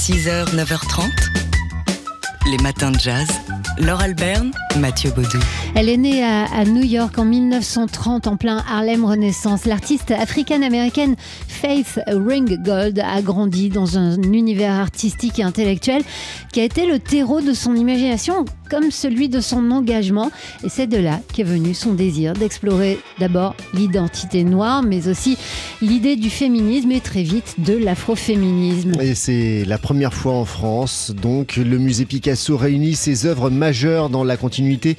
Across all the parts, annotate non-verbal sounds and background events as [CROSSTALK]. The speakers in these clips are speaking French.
6h, 9h30. Les matins de jazz. Laure Alberne, Mathieu Baudou. Elle est née à, à, New York en 1930 en plein Harlem Renaissance. L'artiste africaine-américaine Faith Ringgold a grandi dans un univers artistique et intellectuel qui a été le terreau de son imagination comme celui de son engagement. Et c'est de là qu'est venu son désir d'explorer d'abord l'identité noire, mais aussi l'idée du féminisme et très vite de l'afroféminisme. Et c'est la première fois en France, donc le musée Picasso réunit ses œuvres majeures dans la continuité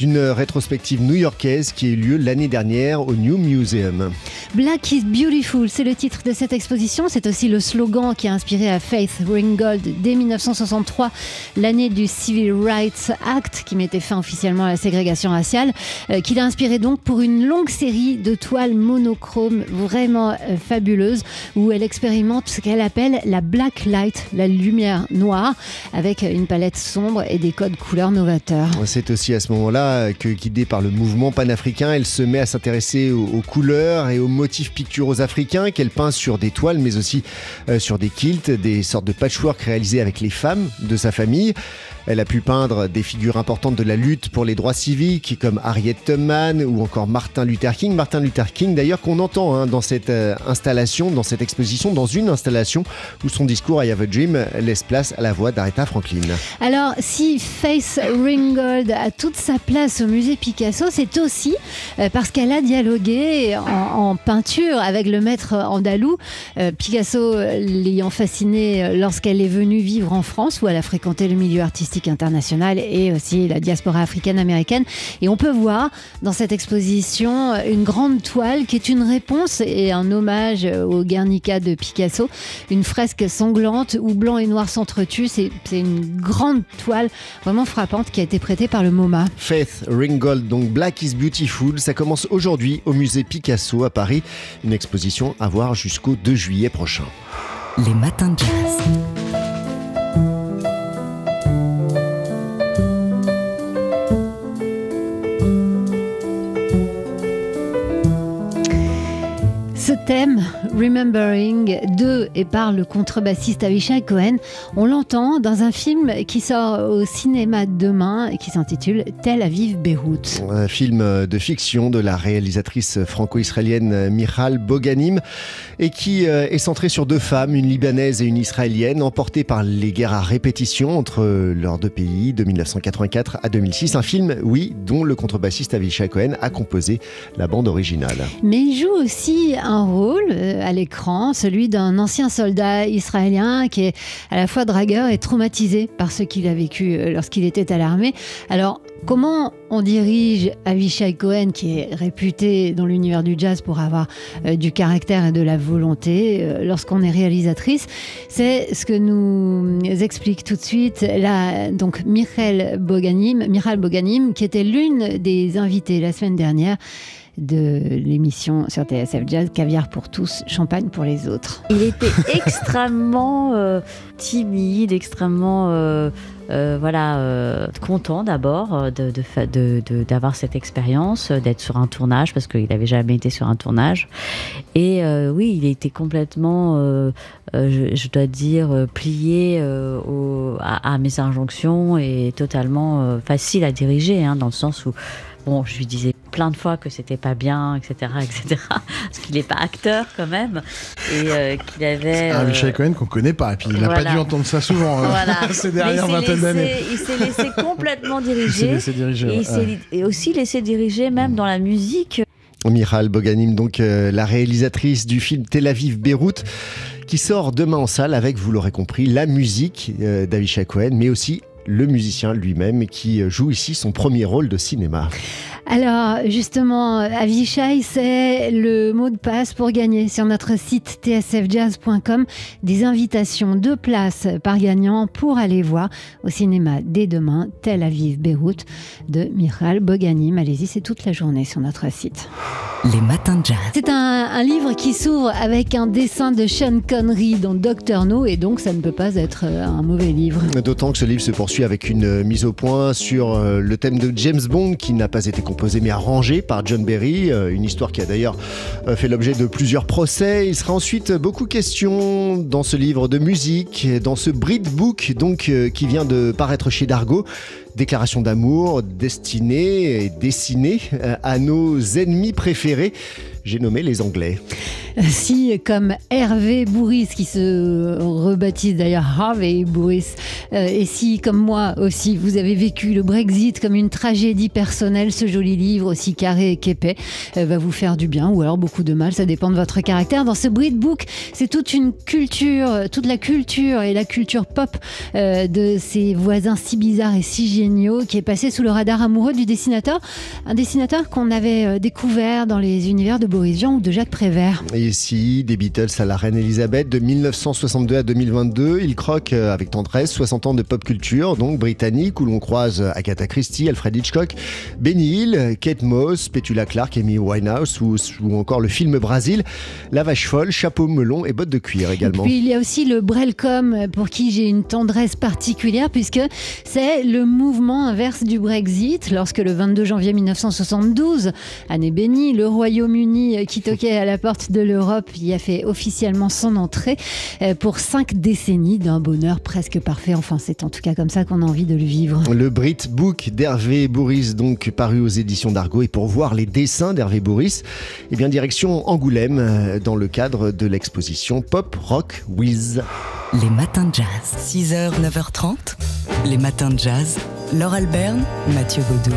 d'une rétrospective new-yorkaise qui a eu lieu l'année dernière au New Museum. Black is Beautiful, c'est le titre de cette exposition. C'est aussi le slogan qui a inspiré à Faith Ringgold dès 1963, l'année du Civil Rights Act qui mettait fin officiellement à la ségrégation raciale, euh, qu'il a inspiré donc pour une longue série de toiles monochromes vraiment euh, fabuleuses où elle expérimente ce qu'elle appelle la black light, la lumière noire, avec une palette sombre et des codes couleurs novateurs. C'est aussi à ce moment-là que, guidée par le mouvement panafricain, elle se met à s'intéresser aux, couleurs et aux motifs picturaux africains qu'elle peint sur des toiles, mais aussi euh, sur des quilts, des sortes de patchwork réalisés avec les femmes de sa famille. Elle a pu peindre des figures importantes de la lutte pour les droits civiques comme Harriet Tubman ou encore Martin Luther King. Martin Luther King d'ailleurs qu'on entend hein, dans cette euh, installation, dans cette exposition, dans une installation où son discours I Have a Dream laisse place à la voix d'Aretha Franklin. Alors si Faith Ringgold a toute sa place au musée Picasso, c'est aussi euh, parce qu'elle a dialogué en, en, peinture avec le maître andalou. Euh, Picasso l'ayant fasciné lorsqu'elle est venue vivre en France où elle a fréquenté le milieu artistique internationale et aussi la diaspora africaine-américaine. Et on peut voir dans cette exposition une grande toile qui est une réponse et un hommage au Guernica de Picasso, une fresque sanglante où blanc et noir s'entretuent. C'est une grande toile vraiment frappante qui a été prêtée par le MoMA. Faith Ringgold, donc Black is Beautiful, ça commence aujourd'hui au musée Picasso à Paris. Une exposition à voir jusqu'au 2 juillet prochain. Les matins de jazz. Thème, Remembering, de et par le contrebassiste Avishai Cohen, on l'entend dans un film qui sort au cinéma demain et qui s'intitule Tel Aviv Beyrouth. Un film de fiction de la réalisatrice franco-israélienne Michal Boganim et qui est centré sur deux femmes, une libanaise et une israélienne, emportées par les guerres à répétition entre leurs deux pays de 1984 à 2006. Un film, oui, dont le contrebassiste Avishai Cohen a composé la bande originale. Mais il joue aussi un rôle euh, l'écran, celui d'un ancien soldat israélien qui est à la fois dragueur et traumatisé par ce qu'il a vécu euh, lorsqu'il était à l'armée. Alors, comment on dirige Avishai Cohen, qui est réputé dans l'univers du jazz pour avoir euh, du caractère et de la volonté euh, lorsqu'on est réalisatrice? C'est ce que nous explique tout de suite là, donc Michal Boganim, Michal Boganim, qui était l'une des invitées la semaine dernière de l'émission sur TSF Jazz, Caviar pour tous, Champagne pour les autres. Il était [LAUGHS] extrêmement euh, timide, extrêmement euh, euh, voilà, content d'abord de, d'avoir cette expérience, d'être sur un tournage, parce qu'il n'avait jamais été sur un tournage. Et oui, il était complètement, je, dois dire, plié à, mes injonctions et totalement facile à diriger, hein, dans le sens où Bon, je lui disais plein de fois que c'était pas bien, etc., etc., [LAUGHS] parce qu'il n'est pas acteur quand même, et euh, qu'il avait. Euh... Un Michel Cohen qu'on connaît pas, et puis il n'a voilà. pas dû entendre ça souvent hein, voilà. [LAUGHS] ces dernières vingtaines d'années. Il s'est laissé [LAUGHS] complètement diriger. il laissé diriger. Et, ouais. et aussi laissé diriger même mmh. dans la musique. Michal Boganim, donc euh, la réalisatrice du film Tel Aviv-Beyrouth qui sort demain en salle avec, vous l'aurez compris, la musique euh, d'Avishai Cohen, mais aussi le musicien lui-même qui joue ici son premier rôle de cinéma. Alors justement, Avishai, c'est le mot de passe pour gagner sur notre site tsfjazz.com des invitations de places par gagnant pour aller voir au cinéma dès demain Tel Aviv Beyrouth de Michal Boganim. Allez-y, c'est toute la journée sur notre site. Les matins de jazz. C'est un, un, livre qui s'ouvre avec un dessin de Sean Connery dans Doctor No et donc ça ne peut pas être un mauvais livre. D'autant que ce livre se poursuit avec une mise au point sur le thème de James Bond qui n'a pas été composé mais arrangé par John Berry, euh, une histoire qui a d'ailleurs euh, fait l'objet de plusieurs procès. Il sera ensuite beaucoup question dans ce livre de musique, dans ce Brit Book donc euh, qui vient de paraître chez Dargo. Déclaration d'amour destinée et dessinée à nos ennemis préférés. J'ai nommé les Anglais. Si, comme Hervé Bourris, qui se rebaptise d'ailleurs Harvey Bourris, euh, et si, comme moi aussi, vous avez vécu le Brexit comme une tragédie personnelle, ce joli livre, aussi carré qu'épais, euh, va vous faire du bien ou alors beaucoup de mal, ça dépend de votre caractère. Dans ce Brit Book, c'est toute une culture, toute la culture et la culture pop euh, de ces voisins si bizarres et si géniaux qui est passé sous le radar amoureux du dessinateur, un dessinateur qu'on avait découvert dans les univers de Boris Jean ou de Jacques Prévert. Et ici, des Beatles à la reine Elisabeth de 1962 à 2022, il croque avec tendresse 60 ans de pop culture, donc britannique, où l'on croise Agatha Christie, Alfred Hitchcock, Benny Hill, Kate Moss, Petula Clark, Amy Winehouse ou, ou encore le film Brasil, La Vache Folle, Chapeau melon et bottes de cuir également. Et puis il y a aussi le Brelcom pour qui j'ai une tendresse particulière puisque c'est le mouvement inverse du Brexit lorsque le 22 janvier 1972, année bénie, le Royaume-Uni euh, qui toquait à la porte de l'Europe y a fait officiellement son entrée euh, pour cinq décennies d'un bonheur presque parfait. Enfin, c'est en tout cas comme ça qu'on a envie de le vivre. Le Brit Book d'Hervé Bourris, donc paru aux éditions d'Argo. Et pour voir les dessins d'Hervé Bourris, eh bien, direction Angoulême, euh, dans le cadre de l'exposition Pop Rock Wiz. Les matins de jazz. 6h, 9h30. Les matins de jazz. Laure Alberne, Mathieu Baudou.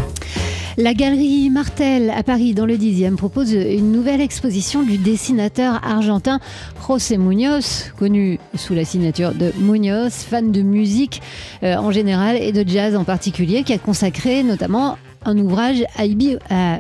La galerie Martel à Paris, dans le 10e, propose une nouvelle exposition du dessinateur argentin José Muñoz, connu sous la signature de Muñoz, fan de musique euh, en général et de jazz en particulier, qui a consacré notamment un ouvrage à,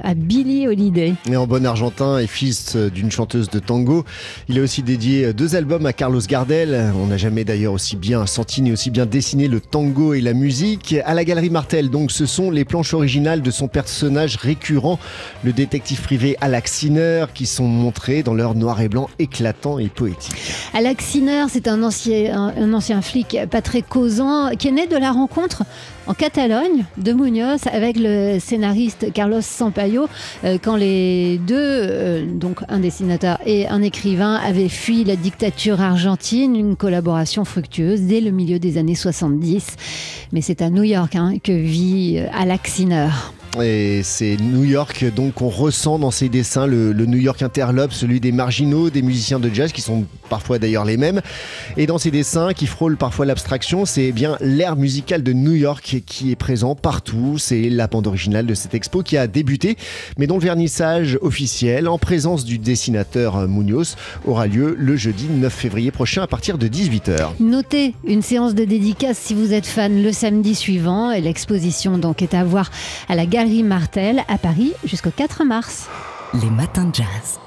à, Billy Holiday. Et en bon argentin et fils d'une chanteuse de tango, il a aussi dédié deux albums à Carlos Gardel. On n'a jamais d'ailleurs aussi bien senti ni aussi bien dessiné le tango et la musique. À la Galerie Martel, donc, ce sont les planches originales de son personnage récurrent, le détective privé Alex Sinner, qui sont montrées dans leur noir et blanc éclatant et poétique. Alex Sinner, c'est un ancien, un, ancien flic pas très causant qui est né de la rencontre en Catalogne de Munoz avec le scénariste Carlos Sampaio euh, quand les deux, euh, donc un dessinateur et un écrivain, avaient fui la dictature argentine, une collaboration fructueuse dès le milieu des années 70. Mais c'est à New York hein, que vit euh, Alex Sinner. Et c'est New York donc qu'on ressent dans ses dessins, le, New York interlope, celui des marginaux, des musiciens de jazz qui sont parfois d'ailleurs les mêmes. Et dans ses dessins qui frôlent parfois l'abstraction, c'est bien l'air musical de New York qui est présent partout. C'est la bande originale de cette expo qui a débuté, mais dont le vernissage officiel en présence du dessinateur Munoz aura lieu le jeudi 9 février prochain à partir de 18h. Notez une séance de dédicace si vous êtes fan le samedi suivant et l'exposition donc est à voir à la gare Martel à Paris jusqu'au 4 mars. Les matins de jazz.